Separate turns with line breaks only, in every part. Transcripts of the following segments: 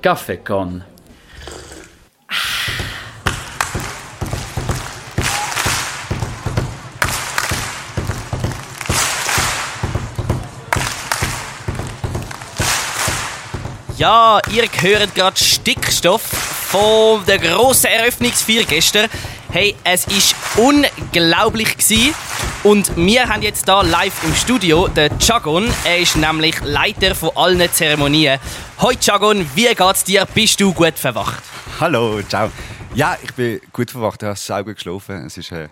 Café Con.
Ja, ihr hört gerade Stickstoff von der grossen Eröffnungsfeier gestern. Hey, es ist unglaublich gewesen. Und wir haben jetzt da live im Studio den Chagon. Er ist nämlich Leiter von allen Zeremonien. Hoi Chagon, wie geht's dir? Bist du gut verwacht?
Hallo, ciao. Ja, ich bin gut verwacht, ich habe sehr gut geschlafen. Es ist eine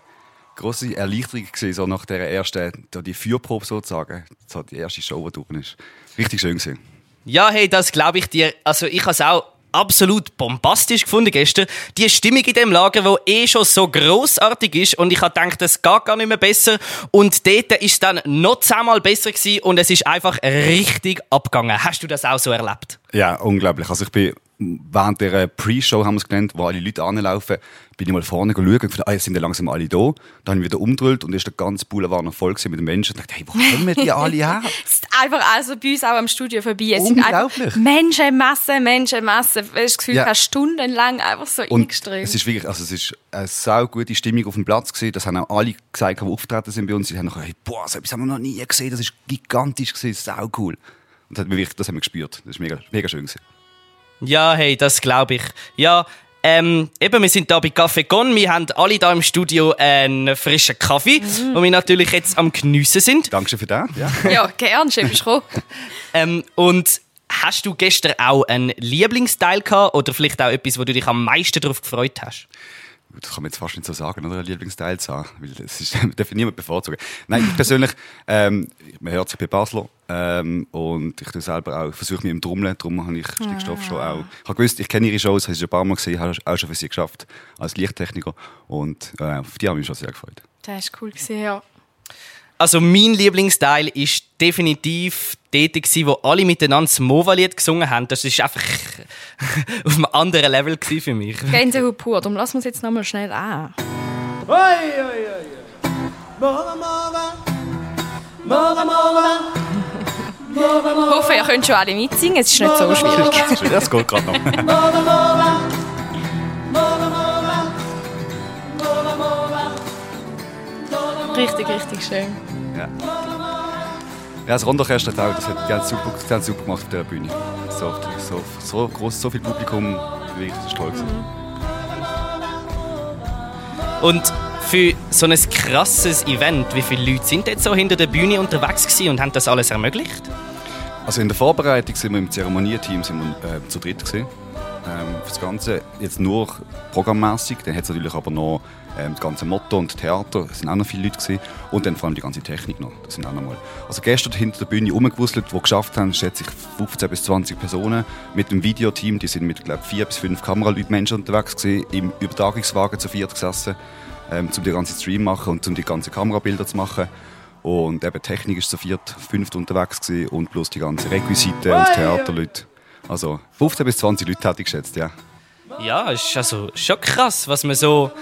grosse Erleichterung gewesen, so nach der ersten, die Feuerprobe sozusagen. So die erste Show, die durch ist. Richtig schön gewesen.
Ja, hey, das glaube ich dir. Also ich habe es auch absolut bombastisch gefunden gestern. Die Stimmung in dem Lager, wo eh schon so großartig ist und ich habe gedacht, es geht gar nicht mehr besser und dort ist dann noch zehnmal besser gewesen und es ist einfach richtig abgegangen. Hast du das auch so erlebt?
Ja, unglaublich. Also ich bin während der Pre-Show, haben wir es genannt, wo alle Leute anlaufen, bin ich mal vorne schauen und gedacht, ah, jetzt sind ja langsam alle da. Dann habe ich wieder umgedreht und ist der ganze Boulevard noch voll mit den Menschen. Und dachte, hey, wo kommen die alle her?
Es ist einfach also bei uns auch am Studio vorbei. Es sind
Unglaublich.
einfach Menschenmassen, Menschenmassen. Hast das Gefühl,
Ja.
stundenlang einfach so
Und
eingeströmt.
es ist wirklich, also es ist eine sau gute Stimmung auf dem Platz gewesen. Das haben auch alle gesagt, die aufgetreten sind bei uns. Die haben noch, hey, boah, so etwas haben wir noch nie gesehen. Das ist gigantisch gewesen, sau cool. Und das hat wirklich, das haben wir gespürt. Das ist mega, mega schön gewesen.
Ja, hey, das glaube ich. Ja, ähm, eben, wir sind da bei Café Con. Wir haben alle da im Studio einen frischen Kaffee,
Mhm.
wo wir natürlich jetzt am Geniessen sind.
Dankeschön für das. Ja.
Ja, gern, schön bist du.
Ähm, und hast du gestern auch einen Lieblingsteil gehabt oder vielleicht auch etwas, wo du dich am meisten darauf gefreut hast?
Das kann man jetzt fast nicht so sagen, oder? Lieblingsteil zu haben. Weil das ist, darf niemand bevorzugen. Nein, ich persönlich, ähm, man hört sich bei Basler, ähm, und ich tue selber auch, versuche mich im Trommeln, darum habe ich Stickstoff schon auch. Ich habe gewusst, ich kenne ihre Shows, habe sie schon ein paar Mal gesehen, habe auch schon für sie geschafft, als Lichttechniker. Und, äh, auf die habe ich mich schon sehr gefreut.
Das ist cool gesehen, ja.
Also mein Lieblingsteil ist definitiv dort, gewesen, wo alle miteinander das Mova-Lied gesungen haben. Das ist einfach auf einem anderen Level gewesen für mich.
Gänsehaut pur. Darum lassen wir es jetzt nochmal schnell an. Ich hoffe, ihr könnt schon alle mitsingen. Es ist nicht so schwierig.
Das geht gerade noch.
Richtig, richtig schön.
Ja. Ja, das Rondorchester hat auch, das hat, die haben es super, es super gemacht auf der Bühne. So, so, so, groß, so viel Publikum, wirklich, das ist toll gewesen.
Und für so ein krasses Event, wie viele Leute sind jetzt so hinter der Bühne unterwegs gewesen und haben das alles ermöglicht?
Also in der Vorbereitung sind wir im Zeremonieteam sind wir, äh, zu dritt gewesen. Ähm, das Ganze jetzt nur programmmäßig. Dann hat es natürlich aber noch ähm, das ganze Motto und Theater. Es sind auch noch viele Leute gewesen. Und dann vor allem die ganze Technik noch. Das sind auch noch mal. Also gestern hinter der Bühne rumgewuselt, die geschafft haben, schätze ich 15 bis 20 Personen mit dem Videoteam. Die sind mit glaube vier bis fünf Kameraleuten Menschen unterwegs gewesen, im Übertragungswagen zu viert gesessen, ähm, um den ganzen Stream machen und um die ganzen Kamerabilder zu machen. Und eben Technik ist zu viert, fünft unterwegs gewesen und plus die ganze Requisite und Theaterleute. Also 15 bis 20 Leute hätte ich geschätzt, ja.
Ja, ist also schon krass, was man so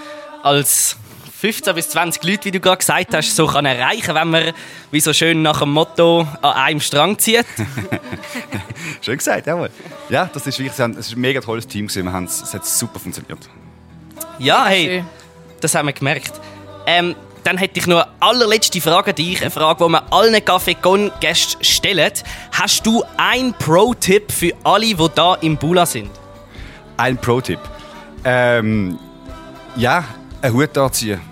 als 15 bis 20 Leute, wie du gerade gesagt hast, so kann erreichen, wenn man wie so schön nach dem Motto an einem Strang zieht.
Schön gesagt, jawohl. Ja, das ist wirklich, es ist ein mega tolles Team gewesen. Wir haben es, es hat super funktioniert.
Ja, hey, das haben wir gemerkt. Ähm, dann hätte ich noch eine allerletzte Frage an dich, eine Frage, die wir allen Café Con Gästen stellen. Hast du einen Pro-Tipp für alle, die da im Bula sind?
Ein Pro-Tipp. Ähm, ja, einen Hut anziehen.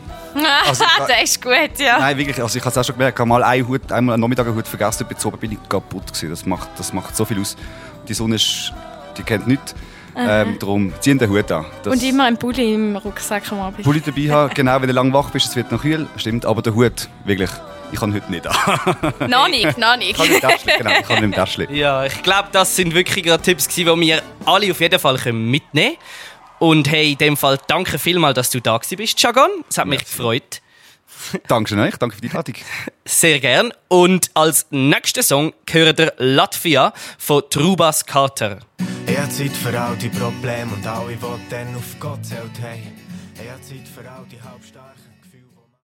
Also,
das ist gut, ja.
Nein, wirklich, also ich habe es auch schon gemerkt, ich habe mal einen Hut, einmal am Nachmittag einen Hut vergessen, bis oben bin ich kaputt gewesen. Das macht, das macht so viel aus. Die Sonne ist, die kennt nichts. Ähm, darum, zieh den Hut an. Das-
Und immer ein Pulli im Rucksack am Abend.
Pulli dabei haben, genau, wenn du lang wach bist, es wird noch kühl, stimmt, aber der Hut, wirklich, ich kann heute nicht an.
Noch nicht, noch nicht.
Ich kann nicht genau, ich kann nicht im Täschchen.
Ja, ich glaube, das sind wirklich gerade Tipps, gewesen, die wir alle auf jeden Fall können mitnehmen können. Und hey, in dem Fall danke vielmals, dass du da gewesen bist, Chagon. Es hat mich gefreut.
Dankeschön euch, danke für die Einladung.
Sehr gern. Und als nächsten Song hören wir Latvia von Trubas Carter.
Ich hab Zeit für all die Probleme und alle, die dann auf Gott zählt haben. Ich hab Zeit für all die halbstarken